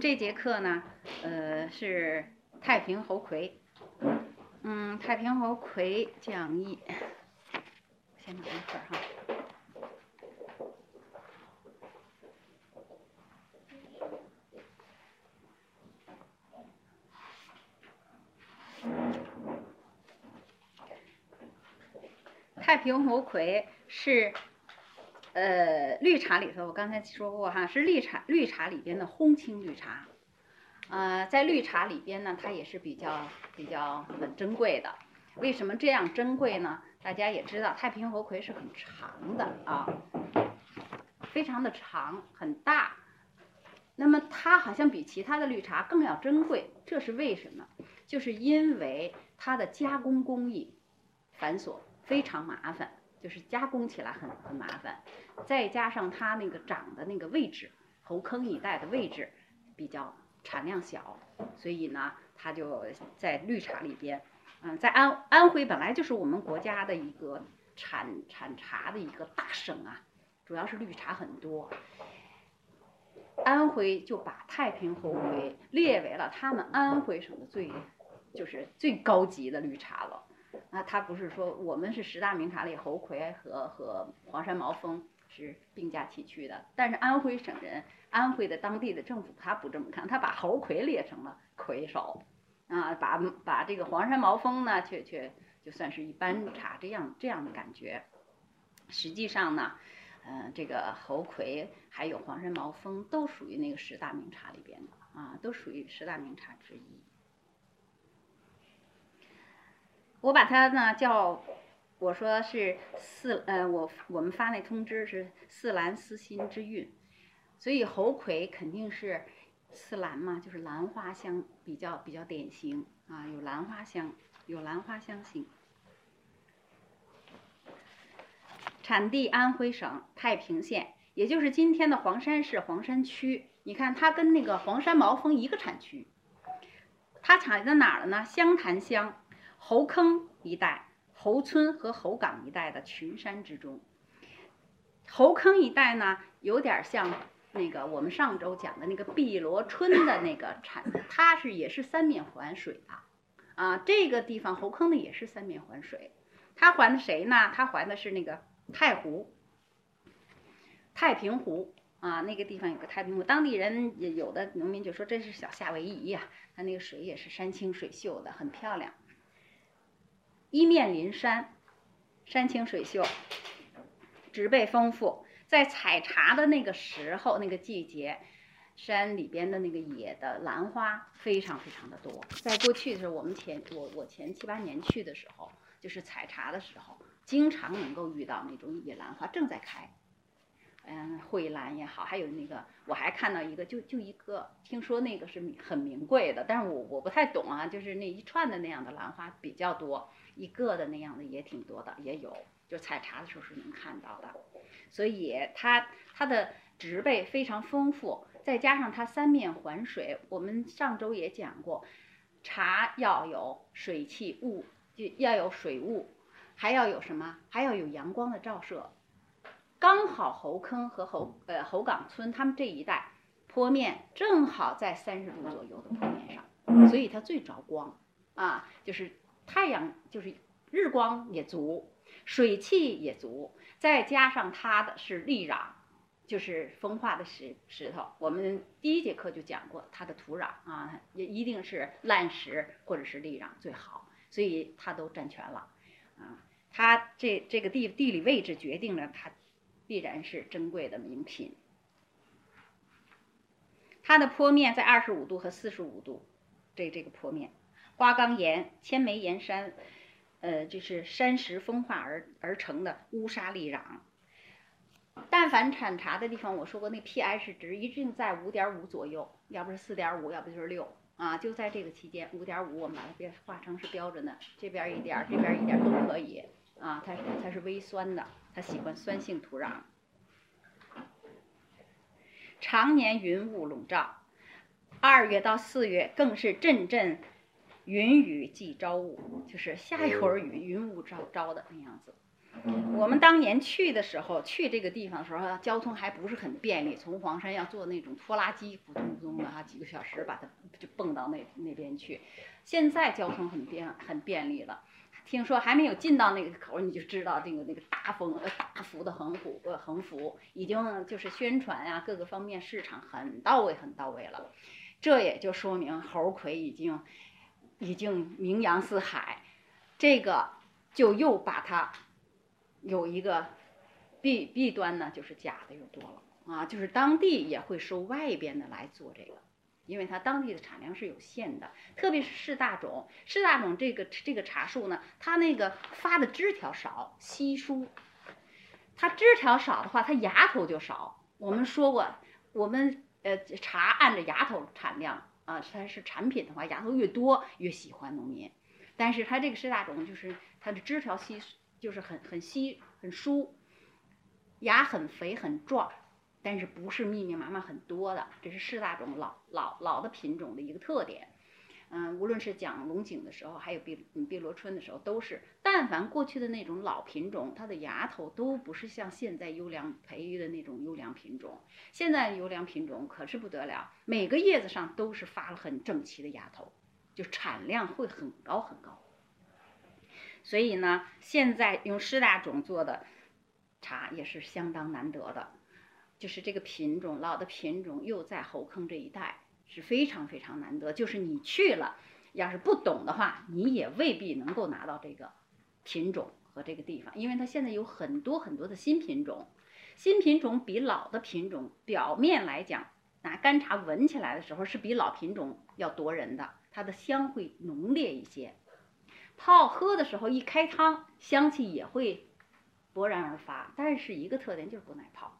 这节课呢，呃，是太平猴魁，嗯，太平猴魁讲义，先拿一份儿哈。太平猴魁是，呃，绿茶里头，我刚才说过哈，是绿茶绿茶里边的烘青绿茶，呃，在绿茶里边呢，它也是比较比较很珍贵的。为什么这样珍贵呢？大家也知道，太平猴魁是很长的啊，非常的长，很大。那么它好像比其他的绿茶更要珍贵，这是为什么？就是因为它的加工工艺繁琐。非常麻烦，就是加工起来很很麻烦，再加上它那个长的那个位置，猴坑一带的位置比较产量小，所以呢，它就在绿茶里边，嗯，在安安徽本来就是我们国家的一个产产茶的一个大省啊，主要是绿茶很多，安徽就把太平猴魁列为了他们安徽省的最就是最高级的绿茶了。那他不是说我们是十大名茶里猴魁和和黄山毛峰是并驾齐驱的，但是安徽省人，安徽的当地的政府他不这么看，他把猴魁列成了魁首，啊，把把这个黄山毛峰呢，却却就算是一般茶这样这样的感觉。实际上呢，嗯，这个猴魁还有黄山毛峰都属于那个十大名茶里边的啊，都属于十大名茶之一。我把它呢叫，我说是四呃，我我们发那通知是四兰思心之韵，所以猴魁肯定是四兰嘛，就是兰花香比较比较典型啊，有兰花香，有兰花香型。产地安徽省太平县，也就是今天的黄山市黄山区。你看它跟那个黄山毛峰一个产区，它产在哪儿了呢？湘潭乡。猴坑一带、猴村和猴岗一带的群山之中，猴坑一带呢，有点像那个我们上周讲的那个碧螺春的那个产，它是也是三面环水的，啊，这个地方猴坑呢也是三面环水，它环的谁呢？它环的是那个太湖、太平湖。啊，那个地方有个太平湖，当地人也有的农民就说这是小夏威夷呀，它那个水也是山清水秀的，很漂亮。一面临山，山清水秀，植被丰富。在采茶的那个时候，那个季节，山里边的那个野的兰花非常非常的多。在过去的时候，我们前我我前七八年去的时候，就是采茶的时候，经常能够遇到那种野兰花正在开。嗯，蕙兰也好，还有那个，我还看到一个，就就一个，听说那个是很名贵的，但是我我不太懂啊，就是那一串的那样的兰花比较多。一个的那样的也挺多的，也有，就采茶的时候是能看到的，所以它它的植被非常丰富，再加上它三面环水，我们上周也讲过，茶要有水汽雾，就要有水雾，还要有什么？还要有阳光的照射，刚好猴坑和猴呃猴岗村他们这一带坡面正好在三十度左右的坡面上，所以它最着光啊，就是。太阳就是日光也足，水汽也足，再加上它的是砾壤，就是风化的石石头。我们第一节课就讲过，它的土壤啊，也一定是烂石或者是砾壤最好，所以它都占全了啊。它这这个地地理位置决定了它必然是珍贵的名品。它的坡面在二十五度和四十五度，这这个坡面。花岗岩、千枚岩山，呃，就是山石风化而而成的乌沙砾壤。但凡产茶的地方，我说过那 pH 值一定在五点五左右，要不是四点五，要不就是六啊，就在这个期间，五点五我们把它变化成是标准的，这边一点，这边一点都可以。是微酸的，它喜欢酸性土壤，常年云雾笼罩，二月到四月更是阵阵。云雨即朝雾，就是下一会儿雨，云雾昭昭的那样子。我们当年去的时候，去这个地方的时候，交通还不是很便利，从黄山要坐那种拖拉机，咕咚咕咚的哈，几个小时把它就蹦到那那边去。现在交通很便很便利了，听说还没有进到那个口，你就知道这个那个大风大幅的横幅呃横幅已经就是宣传啊，各个方面市场很到位很到位了。这也就说明猴魁已经已经名扬四海，这个就又把它有一个弊弊端呢，就是假的又多了啊，就是当地也会收外边的来做这个，因为它当地的产量是有限的，特别是四大种，四大种这个这个茶树呢，它那个发的枝条少，稀疏，它枝条少的话，它芽头就少。我们说过，我们。呃，茶按着芽头产量啊，它是产品的话，芽头越多越喜欢农民。但是它这个四大种就是它的枝条稀，就是很很稀很疏，芽很肥很壮，但是不是密密麻麻很多的。这是四大种老老老的品种的一个特点。嗯，无论是讲龙井的时候，还有碧碧螺春的时候，都是，但凡过去的那种老品种，它的芽头都不是像现在优良培育的那种优良品种。现在优良品种可是不得了，每个叶子上都是发了很整齐的芽头，就产量会很高很高。所以呢，现在用四大种做的茶也是相当难得的，就是这个品种老的品种又在猴坑这一带。是非常非常难得，就是你去了，要是不懂的话，你也未必能够拿到这个品种和这个地方，因为它现在有很多很多的新品种，新品种比老的品种表面来讲，拿干茶闻起来的时候是比老品种要夺人的，它的香会浓烈一些，泡喝的时候一开汤，香气也会勃然而发，但是一个特点就是不耐泡，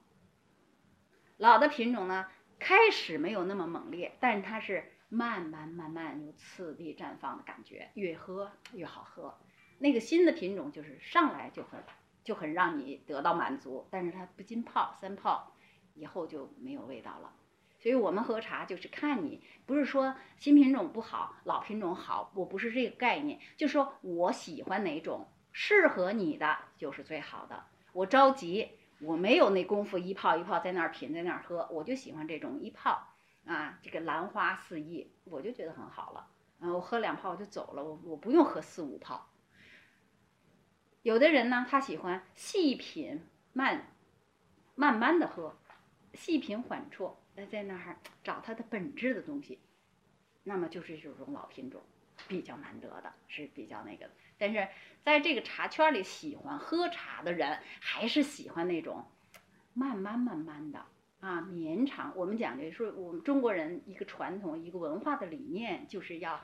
老的品种呢。开始没有那么猛烈，但是它是慢慢慢慢有次第绽放的感觉，越喝越好喝。那个新的品种就是上来就很就很让你得到满足，但是它不浸泡三泡以后就没有味道了。所以我们喝茶就是看你，不是说新品种不好，老品种好，我不是这个概念，就说我喜欢哪种，适合你的就是最好的。我着急。我没有那功夫一泡一泡在那儿品在那儿喝，我就喜欢这种一泡啊，这个兰花四溢，我就觉得很好了。嗯，我喝两泡我就走了，我我不用喝四五泡。有的人呢，他喜欢细品慢，慢慢的喝，细品缓啜，在在那儿找它的本质的东西，那么就是这种老品种，比较难得的，是比较那个的。但是在这个茶圈里，喜欢喝茶的人还是喜欢那种慢慢慢慢的啊，绵长。我们讲的是我们中国人一个传统、一个文化的理念，就是要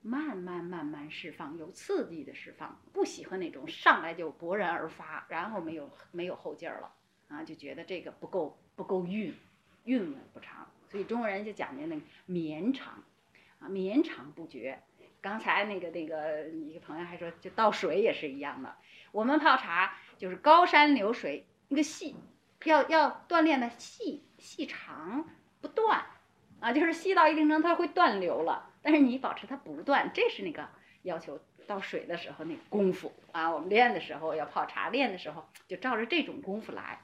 慢慢慢慢释放，有刺激的释放。不喜欢那种上来就勃然而发，然后没有没有后劲儿了啊，就觉得这个不够不够韵，韵味不长。所以中国人就讲究那个绵长啊，绵长不绝。刚才那个那个一个朋友还说，就倒水也是一样的。我们泡茶就是高山流水，那个细，要要锻炼的细细长不断，啊，就是细到一定程度它会断流了，但是你保持它不断，这是那个要求倒水的时候那个功夫啊。我们练的时候要泡茶，练的时候就照着这种功夫来，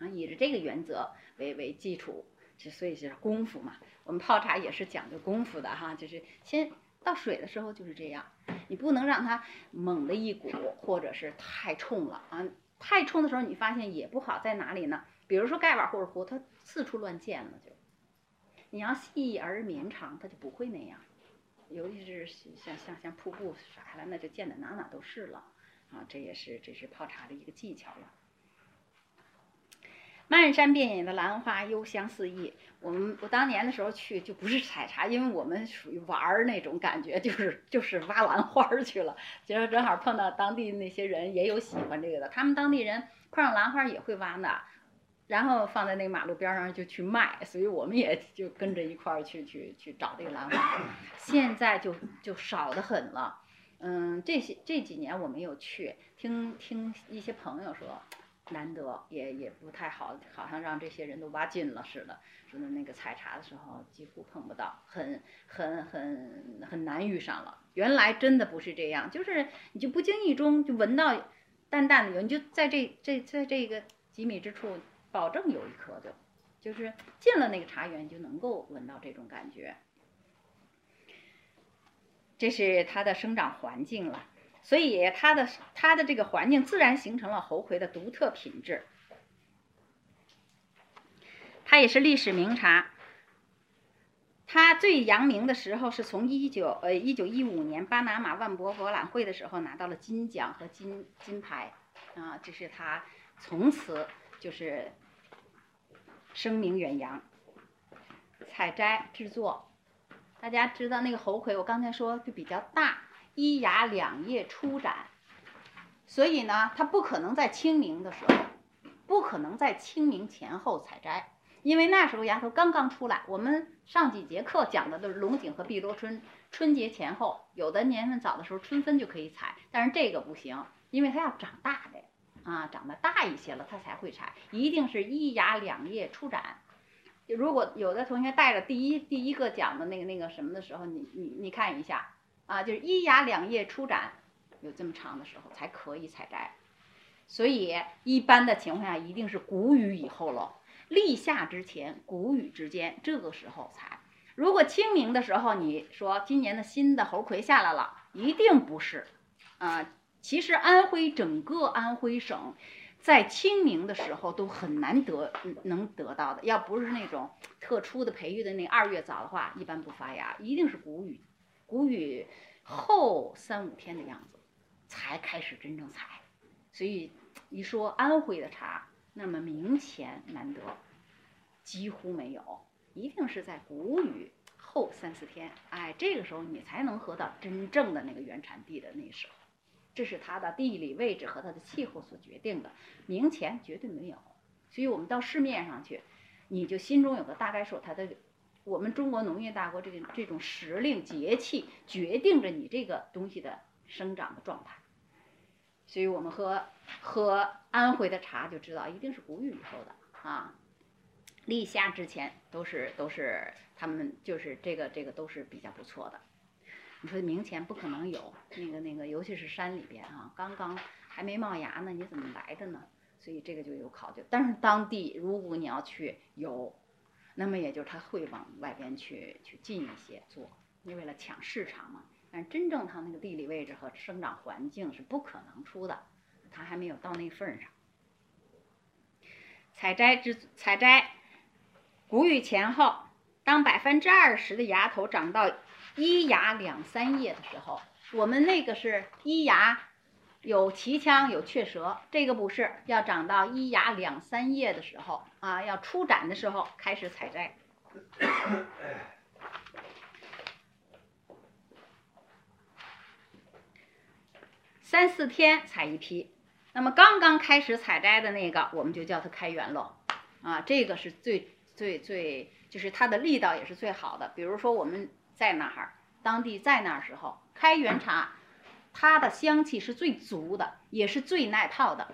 啊，以着这个原则为为基础，就所以是功夫嘛。我们泡茶也是讲究功夫的哈，就是先。倒水的时候就是这样，你不能让它猛的一股，或者是太冲了啊！太冲的时候，你发现也不好在哪里呢？比如说盖碗或者壶，它四处乱溅了就。你要细而绵长，它就不会那样。尤其是像像像瀑布啥的，那就溅的哪哪都是了啊！这也是这是泡茶的一个技巧了。漫山遍野的兰花，幽香四溢。我们我当年的时候去就不是采茶，因为我们属于玩儿那种感觉，就是就是挖兰花去了。结果正好碰到当地那些人也有喜欢这个的，他们当地人碰上兰花也会挖呢，然后放在那个马路边上就去卖，所以我们也就跟着一块儿去去去找这个兰花。现在就就少得很了，嗯，这些这几年我没有去，听听一些朋友说。难得也也不太好，好像让这些人都挖尽了似的。说的那个采茶的时候几乎碰不到，很很很很难遇上了。原来真的不是这样，就是你就不经意中就闻到淡淡的有，你就在这这在这个几米之处，保证有一颗的，就是进了那个茶园就能够闻到这种感觉。这是它的生长环境了，所以它的它的这个环境自然形成了猴魁的独特品质。它也是历史名茶。它最扬名的时候是从一九呃一九一五年巴拿马万博博览会的时候拿到了金奖和金金牌，啊，这是它从此就是声名远扬。采摘制作，大家知道那个猴魁，我刚才说就比较大，一芽两叶初展，所以呢，它不可能在清明的时候，不可能在清明前后采摘。因为那时候芽头刚刚出来，我们上几节课讲的都是龙井和碧螺春，春节前后，有的年份早的时候春分就可以采，但是这个不行，因为它要长大的，啊，长得大一些了它才会采，一定是一芽两叶初展。如果有的同学带着第一第一个讲的那个那个什么的时候，你你你看一下，啊，就是一芽两叶初展，有这么长的时候才可以采摘，所以一般的情况下一定是谷雨以后了。立夏之前，谷雨之间，这个时候采。如果清明的时候，你说今年的新的猴魁下来了，一定不是。啊，其实安徽整个安徽省，在清明的时候都很难得能得到的。要不是那种特殊的培育的那二月枣的话，一般不发芽，一定是谷雨，谷雨后三五天的样子才开始真正采。所以一说安徽的茶。那么明前难得，几乎没有，一定是在谷雨后三四天，哎，这个时候你才能喝到真正的那个原产地的那时候，这是它的地理位置和它的气候所决定的，明前绝对没有。所以我们到市面上去，你就心中有个大概数，它的我们中国农业大国这个这种时令节气决定着你这个东西的生长的状态。所以我们喝喝安徽的茶就知道，一定是谷雨以后的啊，立夏之前都是都是他们就是这个这个都是比较不错的。你说明前不可能有那个那个，尤其是山里边啊，刚刚还没冒芽呢，你怎么来的呢？所以这个就有考究。但是当地如果你要去有，那么也就是他会往外边去去进一些做，你为了抢市场嘛。但真正它那个地理位置和生长环境是不可能出的，它还没有到那份上。采摘之采摘，谷雨前后，当百分之二十的芽头长到一芽两三叶的时候，我们那个是一芽有奇腔有雀舌，这个不是要长到一芽两三叶的时候啊，要初展的时候开始采摘。三四天采一批，那么刚刚开始采摘的那个，我们就叫它开元了，啊，这个是最最最，就是它的力道也是最好的。比如说我们在那儿，当地在那儿时候，开元茶，它的香气是最足的，也是最耐泡的。